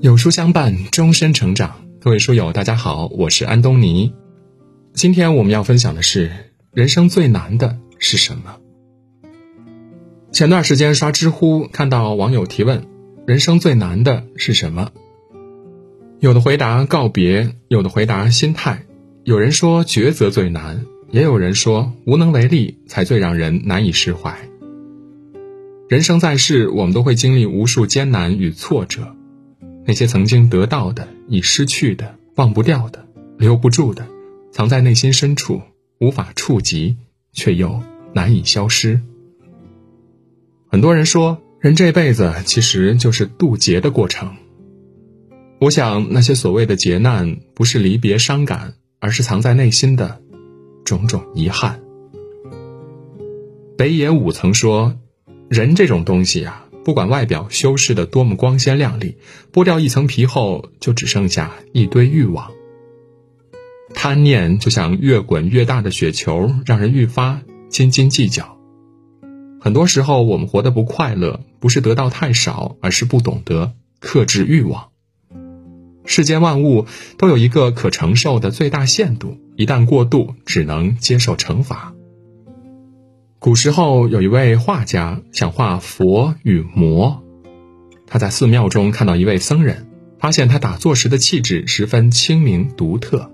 有书相伴，终身成长。各位书友，大家好，我是安东尼。今天我们要分享的是：人生最难的是什么？前段时间刷知乎，看到网友提问：人生最难的是什么？有的回答告别，有的回答心态。有人说抉择最难，也有人说无能为力才最让人难以释怀。人生在世，我们都会经历无数艰难与挫折。那些曾经得到的、已失去的、忘不掉的、留不住的，藏在内心深处，无法触及，却又难以消失。很多人说，人这辈子其实就是渡劫的过程。我想，那些所谓的劫难，不是离别伤感，而是藏在内心的种种遗憾。北野武曾说：“人这种东西呀。”不管外表修饰的多么光鲜亮丽，剥掉一层皮后，就只剩下一堆欲望。贪念就像越滚越大的雪球，让人愈发斤斤计较。很多时候，我们活得不快乐，不是得到太少，而是不懂得克制欲望。世间万物都有一个可承受的最大限度，一旦过度，只能接受惩罚。古时候有一位画家想画佛与魔，他在寺庙中看到一位僧人，发现他打坐时的气质十分清明独特。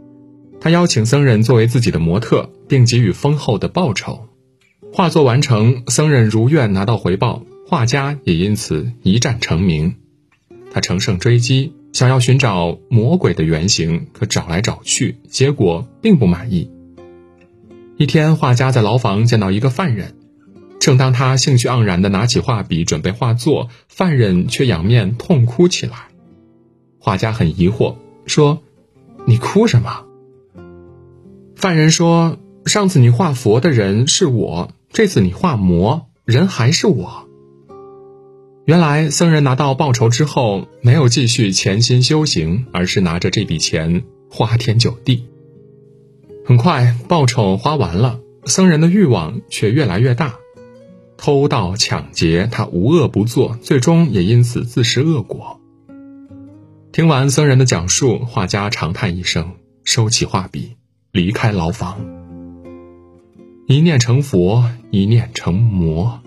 他邀请僧人作为自己的模特，并给予丰厚的报酬。画作完成，僧人如愿拿到回报，画家也因此一战成名。他乘胜追击，想要寻找魔鬼的原型，可找来找去，结果并不满意。一天，画家在牢房见到一个犯人，正当他兴趣盎然地拿起画笔准备画作，犯人却仰面痛哭起来。画家很疑惑，说：“你哭什么？”犯人说：“上次你画佛的人是我，这次你画魔人还是我。”原来僧人拿到报酬之后，没有继续潜心修行，而是拿着这笔钱花天酒地。很快，报酬花完了，僧人的欲望却越来越大，偷盗抢劫，他无恶不作，最终也因此自食恶果。听完僧人的讲述，画家长叹一声，收起画笔，离开牢房。一念成佛，一念成魔。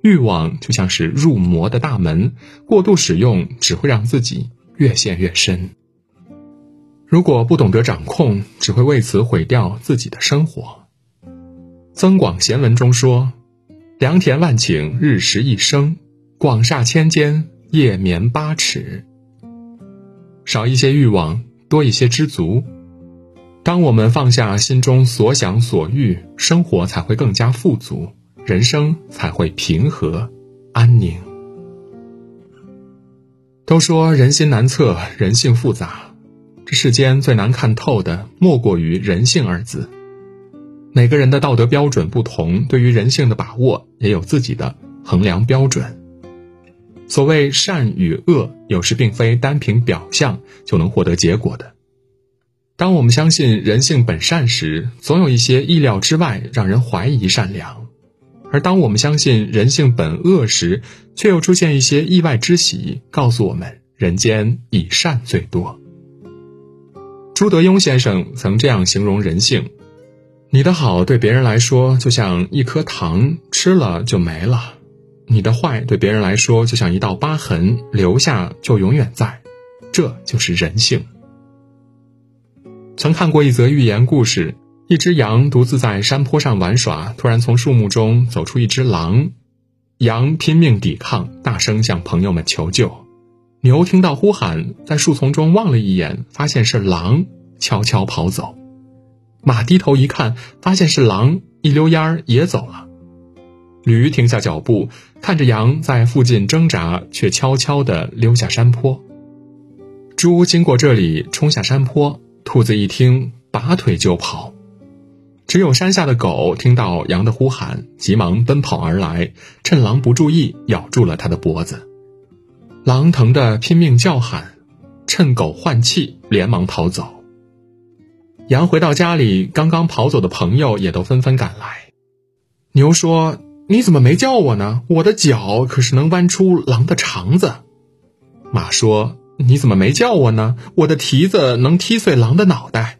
欲望就像是入魔的大门，过度使用只会让自己越陷越深。如果不懂得掌控，只会为此毁掉自己的生活。《增广贤文》中说：“良田万顷，日食一升；广厦千间，夜眠八尺。”少一些欲望，多一些知足。当我们放下心中所想所欲，生活才会更加富足，人生才会平和安宁。都说人心难测，人性复杂。这世间最难看透的，莫过于人性二字。每个人的道德标准不同，对于人性的把握也有自己的衡量标准。所谓善与恶，有时并非单凭表象就能获得结果的。当我们相信人性本善时，总有一些意料之外让人怀疑善良；而当我们相信人性本恶时，却又出现一些意外之喜，告诉我们人间以善最多。朱德庸先生曾这样形容人性：你的好对别人来说就像一颗糖，吃了就没了；你的坏对别人来说就像一道疤痕，留下就永远在。这就是人性。曾看过一则寓言故事：一只羊独自在山坡上玩耍，突然从树木中走出一只狼，羊拼命抵抗，大声向朋友们求救。牛听到呼喊，在树丛中望了一眼，发现是狼，悄悄跑走。马低头一看，发现是狼，一溜烟儿也走了。驴停下脚步，看着羊在附近挣扎，却悄悄地溜下山坡。猪经过这里，冲下山坡，兔子一听，拔腿就跑。只有山下的狗听到羊的呼喊，急忙奔跑而来，趁狼不注意，咬住了它的脖子。狼疼得拼命叫喊，趁狗换气，连忙逃走。羊回到家里，刚刚跑走的朋友也都纷纷赶来。牛说：“你怎么没叫我呢？我的脚可是能弯出狼的肠子。”马说：“你怎么没叫我呢？我的蹄子能踢碎狼的脑袋。”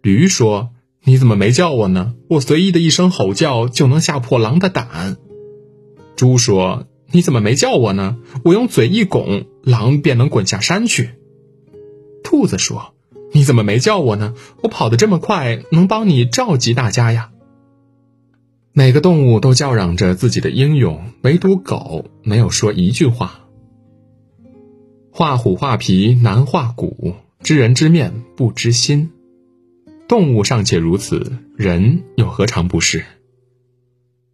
驴说：“你怎么没叫我呢？我随意的一声吼叫就能吓破狼的胆。”猪说：“你怎么没叫我呢？我用嘴一拱，狼便能滚下山去。”兔子说：“你怎么没叫我呢？我跑得这么快，能帮你召集大家呀。”每个动物都叫嚷着自己的英勇，唯独狗没有说一句话。画虎画皮难画骨，知人知面不知心。动物尚且如此，人又何尝不是？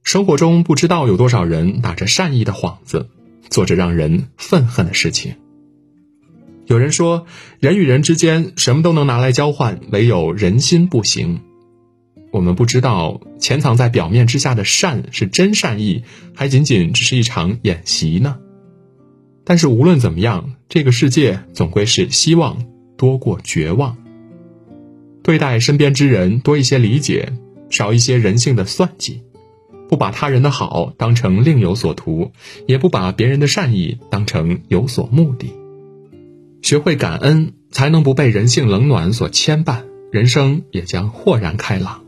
生活中不知道有多少人打着善意的幌子，做着让人愤恨的事情。有人说，人与人之间什么都能拿来交换，唯有人心不行。我们不知道潜藏在表面之下的善是真善意，还仅仅只是一场演习呢。但是无论怎么样，这个世界总归是希望多过绝望。对待身边之人多一些理解，少一些人性的算计，不把他人的好当成另有所图，也不把别人的善意当成有所目的。学会感恩，才能不被人性冷暖所牵绊，人生也将豁然开朗。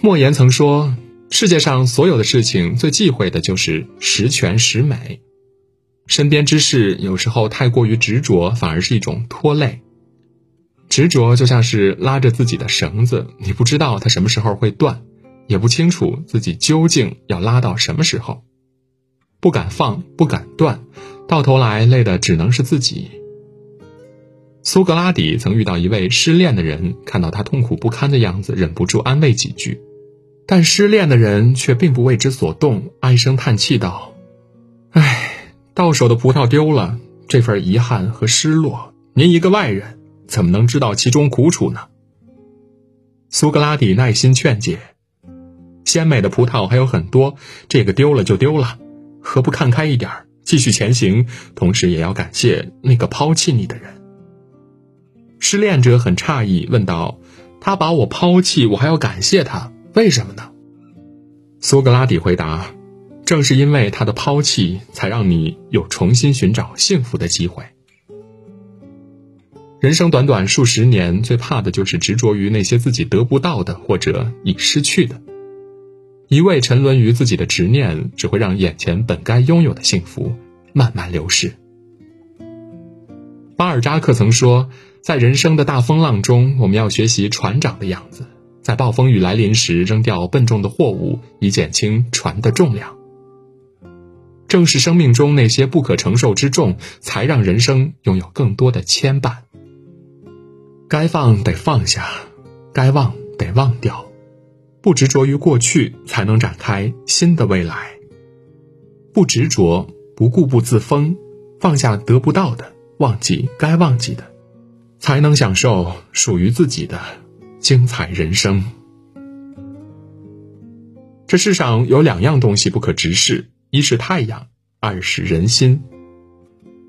莫言曾说：“世界上所有的事情，最忌讳的就是十全十美。身边之事，有时候太过于执着，反而是一种拖累。执着就像是拉着自己的绳子，你不知道它什么时候会断，也不清楚自己究竟要拉到什么时候，不敢放，不敢断，到头来累的只能是自己。”苏格拉底曾遇到一位失恋的人，看到他痛苦不堪的样子，忍不住安慰几句。但失恋的人却并不为之所动，唉声叹气道：“唉，到手的葡萄丢了，这份遗憾和失落，您一个外人怎么能知道其中苦楚呢？”苏格拉底耐心劝解：“鲜美的葡萄还有很多，这个丢了就丢了，何不看开一点，继续前行？同时也要感谢那个抛弃你的人。”失恋者很诧异，问道：“他把我抛弃，我还要感谢他？”为什么呢？苏格拉底回答：“正是因为他的抛弃，才让你有重新寻找幸福的机会。人生短短数十年，最怕的就是执着于那些自己得不到的或者已失去的。一味沉沦于自己的执念，只会让眼前本该拥有的幸福慢慢流逝。”巴尔扎克曾说：“在人生的大风浪中，我们要学习船长的样子。”在暴风雨来临时，扔掉笨重的货物，以减轻船的重量。正是生命中那些不可承受之重，才让人生拥有更多的牵绊。该放得放下，该忘得忘掉，不执着于过去，才能展开新的未来。不执着，不固步自封，放下得不到的，忘记该忘记的，才能享受属于自己的。精彩人生。这世上有两样东西不可直视：一是太阳，二是人心。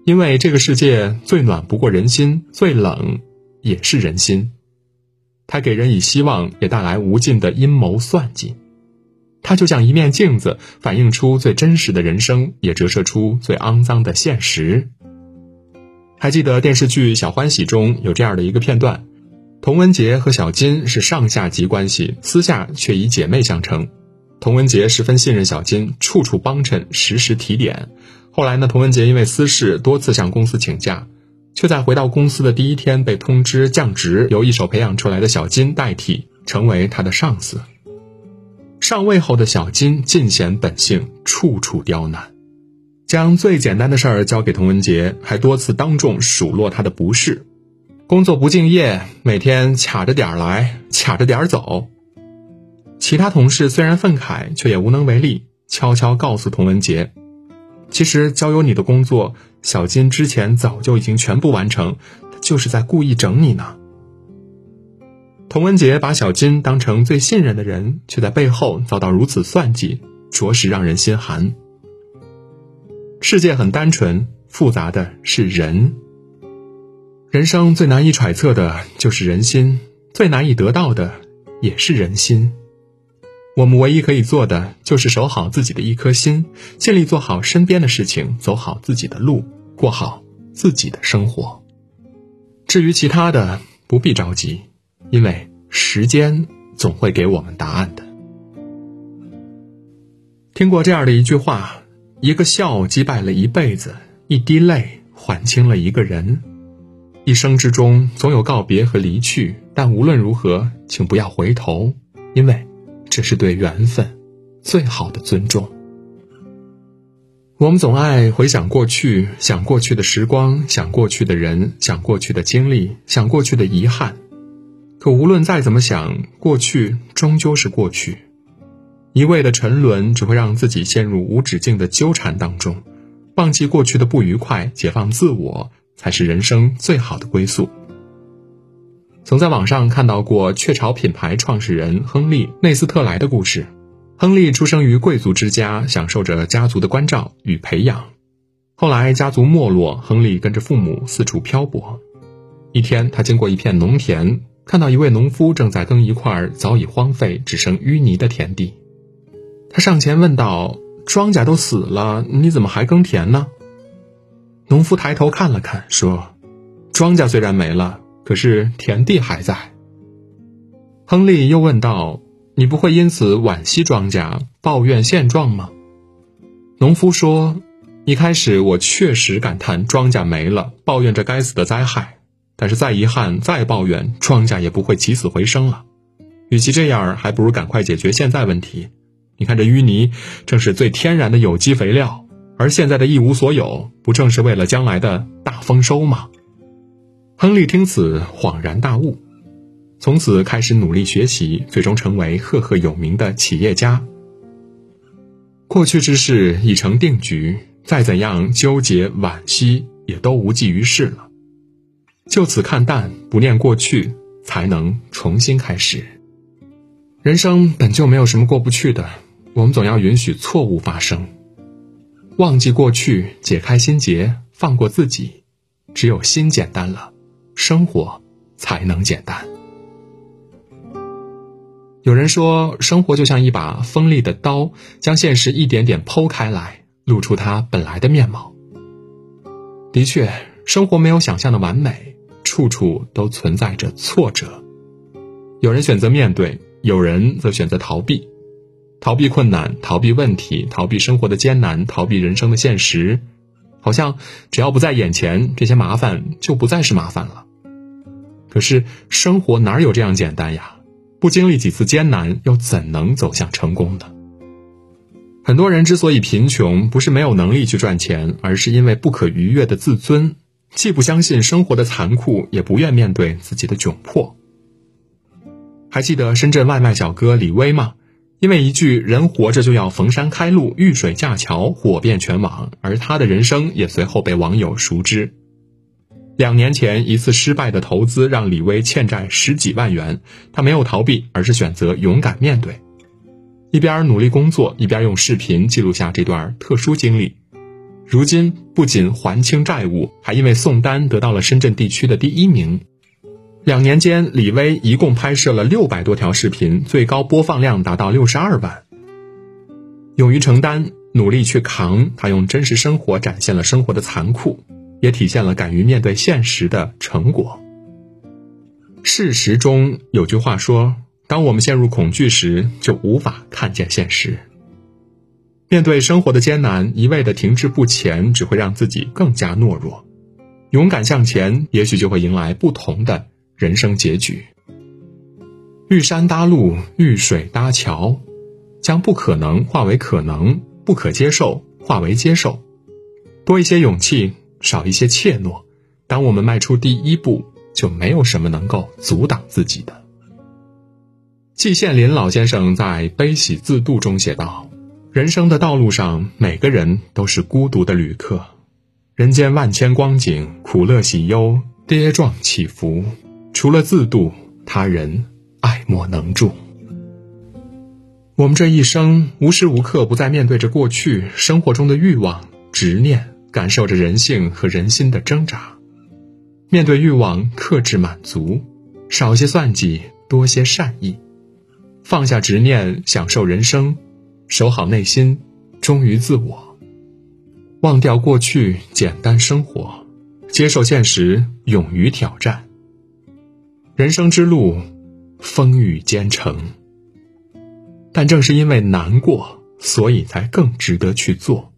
因为这个世界最暖不过人心，最冷也是人心。它给人以希望，也带来无尽的阴谋算计。它就像一面镜子，反映出最真实的人生，也折射出最肮脏的现实。还记得电视剧《小欢喜》中有这样的一个片段。童文杰和小金是上下级关系，私下却以姐妹相称。童文杰十分信任小金，处处帮衬，时时提点。后来呢，童文杰因为私事多次向公司请假，却在回到公司的第一天被通知降职，由一手培养出来的小金代替，成为他的上司。上位后的小金尽显本性，处处刁难，将最简单的事儿交给童文杰，还多次当众数落他的不是。工作不敬业，每天卡着点儿来，卡着点儿走。其他同事虽然愤慨，却也无能为力，悄悄告诉童文杰：“其实交由你的工作，小金之前早就已经全部完成，他就是在故意整你呢。”童文杰把小金当成最信任的人，却在背后遭到如此算计，着实让人心寒。世界很单纯，复杂的是人。人生最难以揣测的就是人心，最难以得到的也是人心。我们唯一可以做的就是守好自己的一颗心，尽力做好身边的事情，走好自己的路，过好自己的生活。至于其他的，不必着急，因为时间总会给我们答案的。听过这样的一句话：一个笑击败了一辈子，一滴泪还清了一个人。一生之中总有告别和离去，但无论如何，请不要回头，因为这是对缘分最好的尊重。我们总爱回想过去，想过去的时光，想过去的人，想过去的经历，想过去的遗憾。可无论再怎么想，过去终究是过去。一味的沉沦只会让自己陷入无止境的纠缠当中。忘记过去的不愉快，解放自我，才是人生最好的归宿。曾在网上看到过雀巢品牌创始人亨利·内斯特莱的故事。亨利出生于贵族之家，享受着家族的关照与培养。后来家族没落，亨利跟着父母四处漂泊。一天，他经过一片农田，看到一位农夫正在耕一块早已荒废、只剩淤泥的田地。他上前问道：“庄稼都死了，你怎么还耕田呢？”农夫抬头看了看，说：“庄稼虽然没了，可是田地还在。”亨利又问道。你不会因此惋惜庄稼、抱怨现状吗？农夫说：“一开始我确实感叹庄稼没了，抱怨这该死的灾害。但是再遗憾、再抱怨，庄稼也不会起死回生了。与其这样，还不如赶快解决现在问题。你看这淤泥，正是最天然的有机肥料，而现在的一无所有，不正是为了将来的大丰收吗？”亨利听此恍然大悟。从此开始努力学习，最终成为赫赫有名的企业家。过去之事已成定局，再怎样纠结惋惜，也都无济于事了。就此看淡，不念过去，才能重新开始。人生本就没有什么过不去的，我们总要允许错误发生，忘记过去，解开心结，放过自己。只有心简单了，生活才能简单。有人说，生活就像一把锋利的刀，将现实一点点剖开来，露出它本来的面貌。的确，生活没有想象的完美，处处都存在着挫折。有人选择面对，有人则选择逃避，逃避困难，逃避问题，逃避生活的艰难，逃避人生的现实。好像只要不在眼前，这些麻烦就不再是麻烦了。可是，生活哪有这样简单呀？不经历几次艰难，又怎能走向成功呢？很多人之所以贫穷，不是没有能力去赚钱，而是因为不可逾越的自尊，既不相信生活的残酷，也不愿面对自己的窘迫。还记得深圳外卖小哥李威吗？因为一句“人活着就要逢山开路，遇水架桥”，火遍全网，而他的人生也随后被网友熟知。两年前，一次失败的投资让李威欠债十几万元，他没有逃避，而是选择勇敢面对，一边努力工作，一边用视频记录下这段特殊经历。如今不仅还清债务，还因为送单得到了深圳地区的第一名。两年间，李威一共拍摄了六百多条视频，最高播放量达到六十二万。勇于承担，努力去扛，他用真实生活展现了生活的残酷。也体现了敢于面对现实的成果。事实中有句话说：“当我们陷入恐惧时，就无法看见现实。”面对生活的艰难，一味的停滞不前，只会让自己更加懦弱。勇敢向前，也许就会迎来不同的人生结局。遇山搭路，遇水搭桥，将不可能化为可能，不可接受化为接受，多一些勇气。少一些怯懦，当我们迈出第一步，就没有什么能够阻挡自己的。季羡林老先生在《悲喜自度》中写道：“人生的道路上，每个人都是孤独的旅客。人间万千光景，苦乐喜忧，跌撞起伏，除了自度，他人爱莫能助。我们这一生，无时无刻不在面对着过去生活中的欲望、执念。”感受着人性和人心的挣扎，面对欲望克制满足，少些算计，多些善意。放下执念，享受人生，守好内心，忠于自我，忘掉过去，简单生活，接受现实，勇于挑战。人生之路，风雨兼程。但正是因为难过，所以才更值得去做。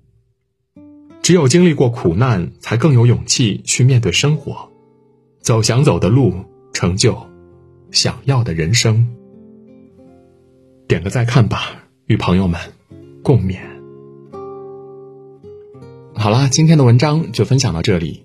只有经历过苦难，才更有勇气去面对生活，走想走的路，成就想要的人生。点个再看吧，与朋友们共勉。好啦，今天的文章就分享到这里。